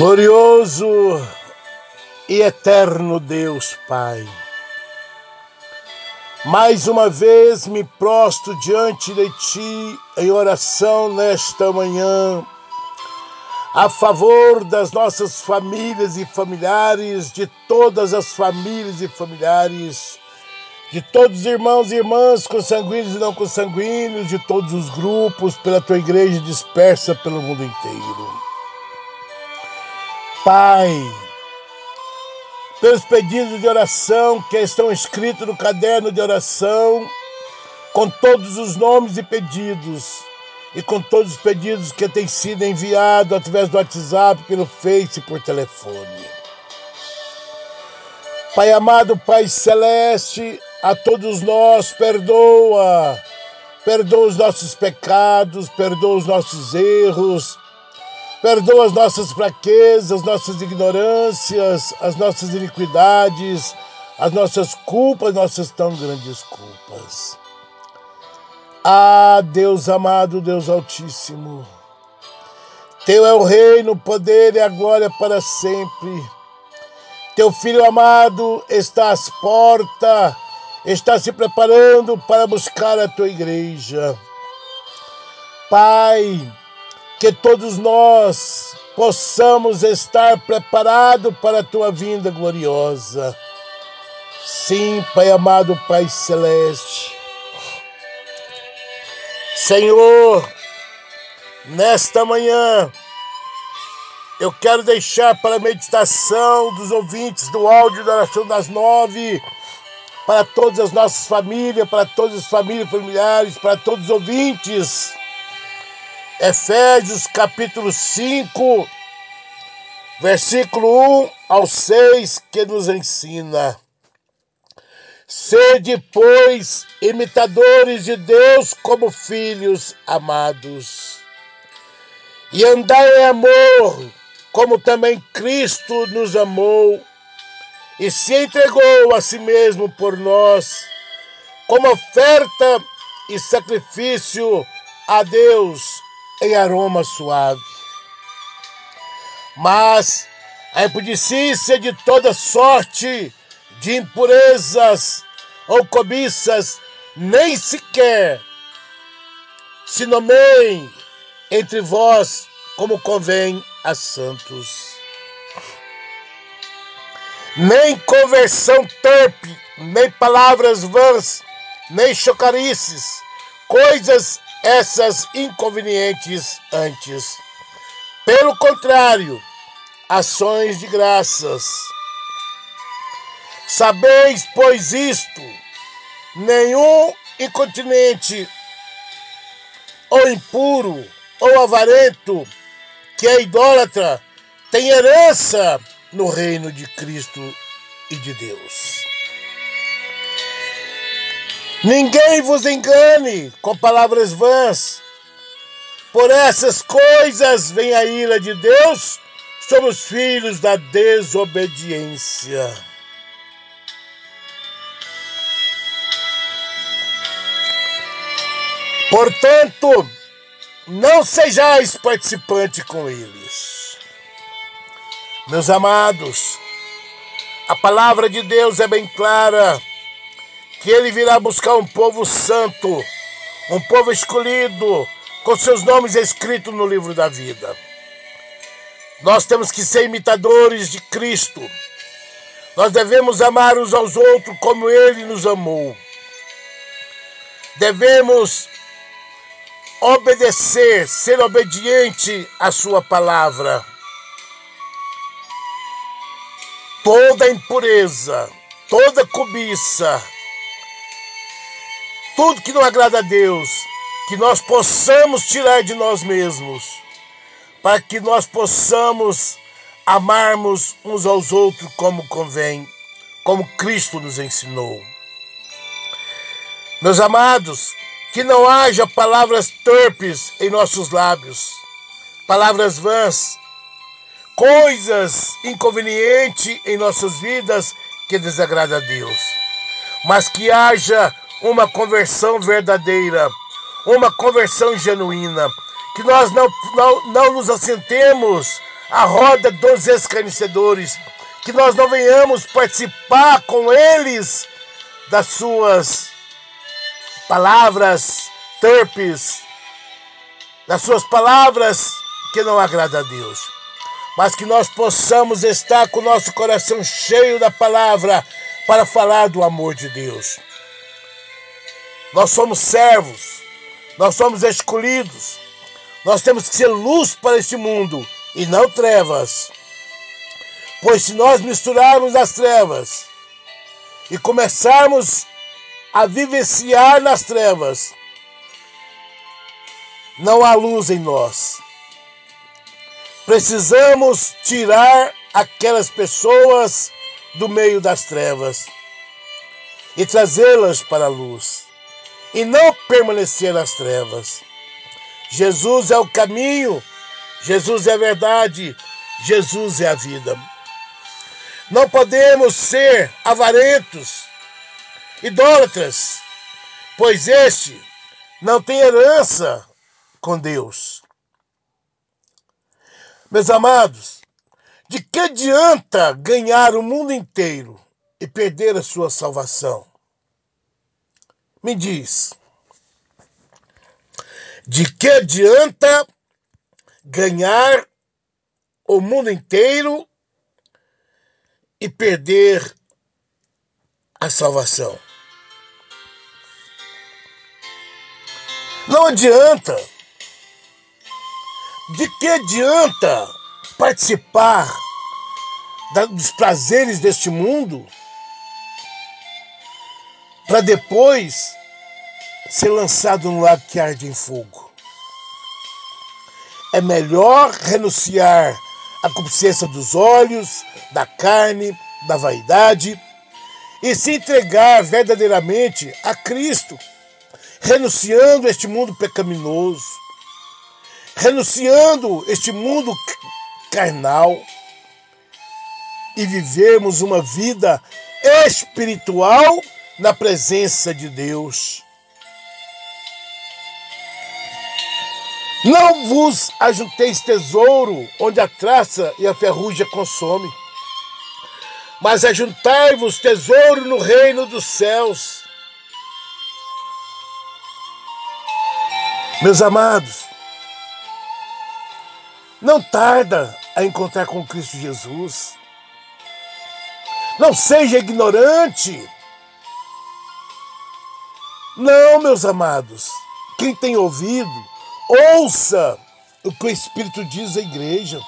Glorioso e eterno Deus Pai, mais uma vez me prostro diante de Ti em oração nesta manhã, a favor das nossas famílias e familiares, de todas as famílias e familiares, de todos os irmãos e irmãs consanguíneos e não consanguíneos, de todos os grupos, pela Tua igreja dispersa pelo mundo inteiro. Pai, pelos pedidos de oração que estão escritos no caderno de oração, com todos os nomes e pedidos, e com todos os pedidos que têm sido enviados através do WhatsApp, pelo Face por telefone. Pai amado, Pai celeste, a todos nós perdoa, perdoa os nossos pecados, perdoa os nossos erros, Perdoa as nossas fraquezas, as nossas ignorâncias, as nossas iniquidades, as nossas culpas, nossas tão grandes culpas. Ah, Deus amado, Deus Altíssimo, Teu é o reino, o poder e a glória para sempre. Teu filho amado está às portas, está se preparando para buscar a tua igreja. Pai, que todos nós possamos estar preparados para a tua vinda gloriosa. Sim, Pai amado, Pai celeste. Senhor, nesta manhã, eu quero deixar para a meditação dos ouvintes do áudio da oração das nove, para todas as nossas famílias, para todas as famílias familiares, para todos os ouvintes Efésios capítulo 5, versículo 1 ao 6, que nos ensina: Sede, pois, imitadores de Deus como filhos amados, e andai em amor, como também Cristo nos amou e se entregou a si mesmo por nós, como oferta e sacrifício a Deus em aroma suave. Mas a impudicícia de toda sorte de impurezas ou cobiças nem sequer se nomeiem entre vós como convém a santos. Nem conversão torpe, nem palavras vãs, nem chocarices, coisas essas inconvenientes antes. Pelo contrário, ações de graças. Sabeis, pois, isto: nenhum incontinente, ou impuro, ou avarento, que é idólatra, tem herança no reino de Cristo e de Deus. Ninguém vos engane com palavras vãs. Por essas coisas vem a ira de Deus sobre os filhos da desobediência. Portanto, não sejais participante com eles. Meus amados, a palavra de Deus é bem clara que ele virá buscar um povo santo, um povo escolhido, com seus nomes escritos no livro da vida. Nós temos que ser imitadores de Cristo. Nós devemos amar uns aos outros como ele nos amou. Devemos obedecer, ser obediente à sua palavra. Toda impureza, toda cobiça, tudo que não agrada a Deus, que nós possamos tirar de nós mesmos, para que nós possamos amarmos uns aos outros como convém, como Cristo nos ensinou. Meus amados, que não haja palavras torpes em nossos lábios, palavras vãs, coisas inconvenientes em nossas vidas que desagradam a Deus, mas que haja uma conversão verdadeira, uma conversão genuína, que nós não, não, não nos assentemos a roda dos escarnecedores, que nós não venhamos participar com eles das suas palavras torpes, das suas palavras que não agradam a Deus, mas que nós possamos estar com o nosso coração cheio da palavra para falar do amor de Deus. Nós somos servos, nós somos escolhidos, nós temos que ser luz para este mundo e não trevas. Pois se nós misturarmos as trevas e começarmos a vivenciar nas trevas, não há luz em nós. Precisamos tirar aquelas pessoas do meio das trevas e trazê-las para a luz, e não permanecer nas trevas. Jesus é o caminho, Jesus é a verdade, Jesus é a vida. Não podemos ser avarentos, idólatras, pois este não tem herança com Deus. Meus amados, de que adianta ganhar o mundo inteiro e perder a sua salvação? Me diz, de que adianta ganhar o mundo inteiro e perder a salvação? Não adianta de que adianta participar dos prazeres deste mundo para depois ser lançado no lago que arde em fogo? É melhor renunciar à concupiscência dos olhos, da carne, da vaidade e se entregar verdadeiramente a Cristo, renunciando a este mundo pecaminoso renunciando este mundo carnal e vivermos uma vida espiritual na presença de Deus. Não vos ajunteis tesouro onde a traça e a ferrugem consome, mas ajuntai-vos tesouro no reino dos céus. Meus amados, não tarda a encontrar com Cristo Jesus. Não seja ignorante. Não, meus amados. Quem tem ouvido, ouça o que o Espírito diz à igreja.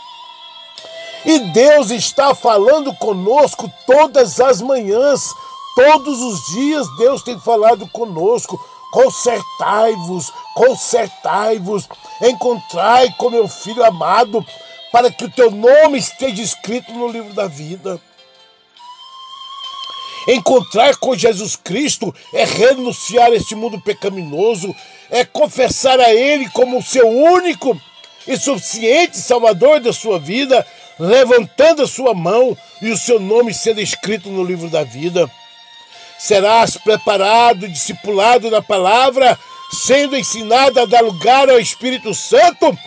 E Deus está falando conosco todas as manhãs, todos os dias Deus tem falado conosco. Consertai-vos, consertai-vos, encontrai com meu filho amado, para que o teu nome esteja escrito no livro da vida. Encontrar com Jesus Cristo é renunciar a este mundo pecaminoso, é confessar a Ele como o seu único e suficiente Salvador da sua vida, levantando a sua mão e o seu nome sendo escrito no livro da vida. Serás preparado, discipulado na palavra, sendo ensinado a dar lugar ao Espírito Santo,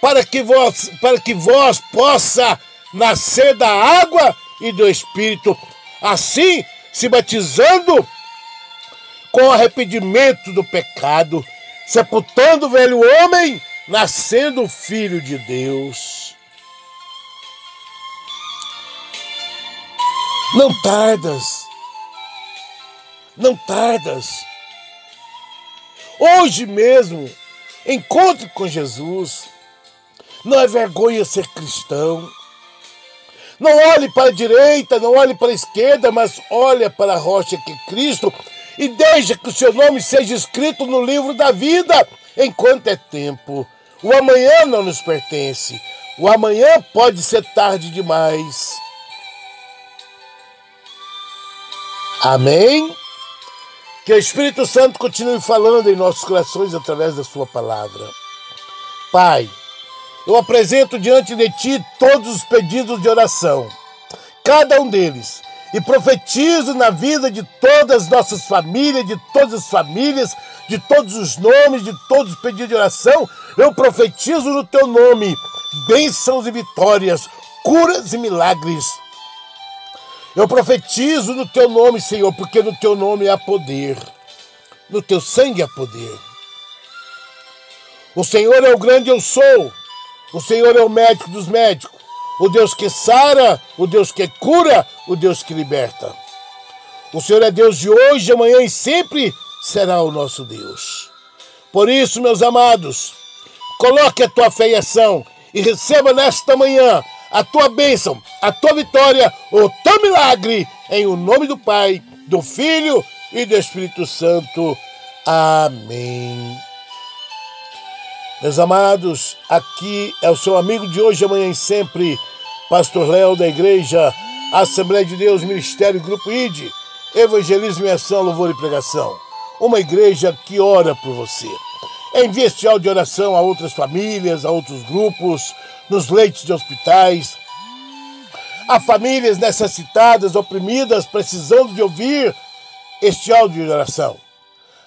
para que vós, para que vós possa nascer da água e do Espírito, assim se batizando com arrependimento do pecado, sepultando o velho homem, nascendo filho de Deus. Não tardas não tardas. Hoje mesmo, encontre com Jesus. Não é vergonha ser cristão. Não olhe para a direita, não olhe para a esquerda, mas olhe para a rocha que é Cristo e deixe que o seu nome seja escrito no livro da vida enquanto é tempo. O amanhã não nos pertence. O amanhã pode ser tarde demais. Amém? Que o Espírito Santo continue falando em nossos corações através da Sua palavra. Pai, eu apresento diante de Ti todos os pedidos de oração, cada um deles, e profetizo na vida de todas as nossas famílias, de todas as famílias, de todos os nomes, de todos os pedidos de oração. Eu profetizo no Teu nome bênçãos e vitórias, curas e milagres. Eu profetizo no teu nome, Senhor, porque no teu nome há poder, no teu sangue há poder. O Senhor é o grande eu sou, o Senhor é o médico dos médicos, o Deus que sara, o Deus que cura, o Deus que liberta. O Senhor é Deus de hoje, amanhã e sempre será o nosso Deus. Por isso, meus amados, coloque a tua fé em ação e receba nesta manhã a tua bênção, a tua vitória, o teu milagre, em o nome do Pai, do Filho e do Espírito Santo. Amém. Meus amados, aqui é o seu amigo de hoje, amanhã e sempre, Pastor Léo da Igreja Assembleia de Deus, Ministério Grupo ID, Evangelismo e Ação, Louvor e Pregação. Uma igreja que ora por você. Envie este áudio de oração a outras famílias, a outros grupos, nos leitos de hospitais, a famílias necessitadas, oprimidas, precisando de ouvir este áudio de oração.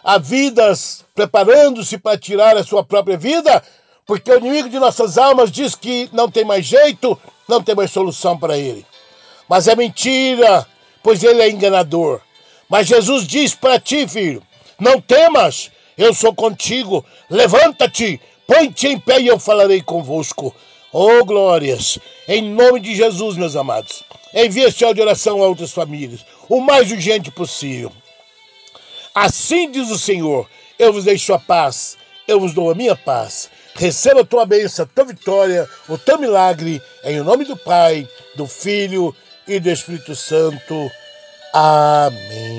Há vidas preparando-se para tirar a sua própria vida, porque o inimigo de nossas almas diz que não tem mais jeito, não tem mais solução para ele. Mas é mentira, pois ele é enganador. Mas Jesus diz para ti, filho: não temas, eu sou contigo, levanta-te, põe-te em pé e eu falarei convosco. Oh, glórias! Em nome de Jesus, meus amados, envie este áudio de oração a outras famílias, o mais urgente possível. Assim diz o Senhor: eu vos deixo a paz, eu vos dou a minha paz. Receba a tua bênção, a tua vitória, o teu milagre, em nome do Pai, do Filho e do Espírito Santo. Amém.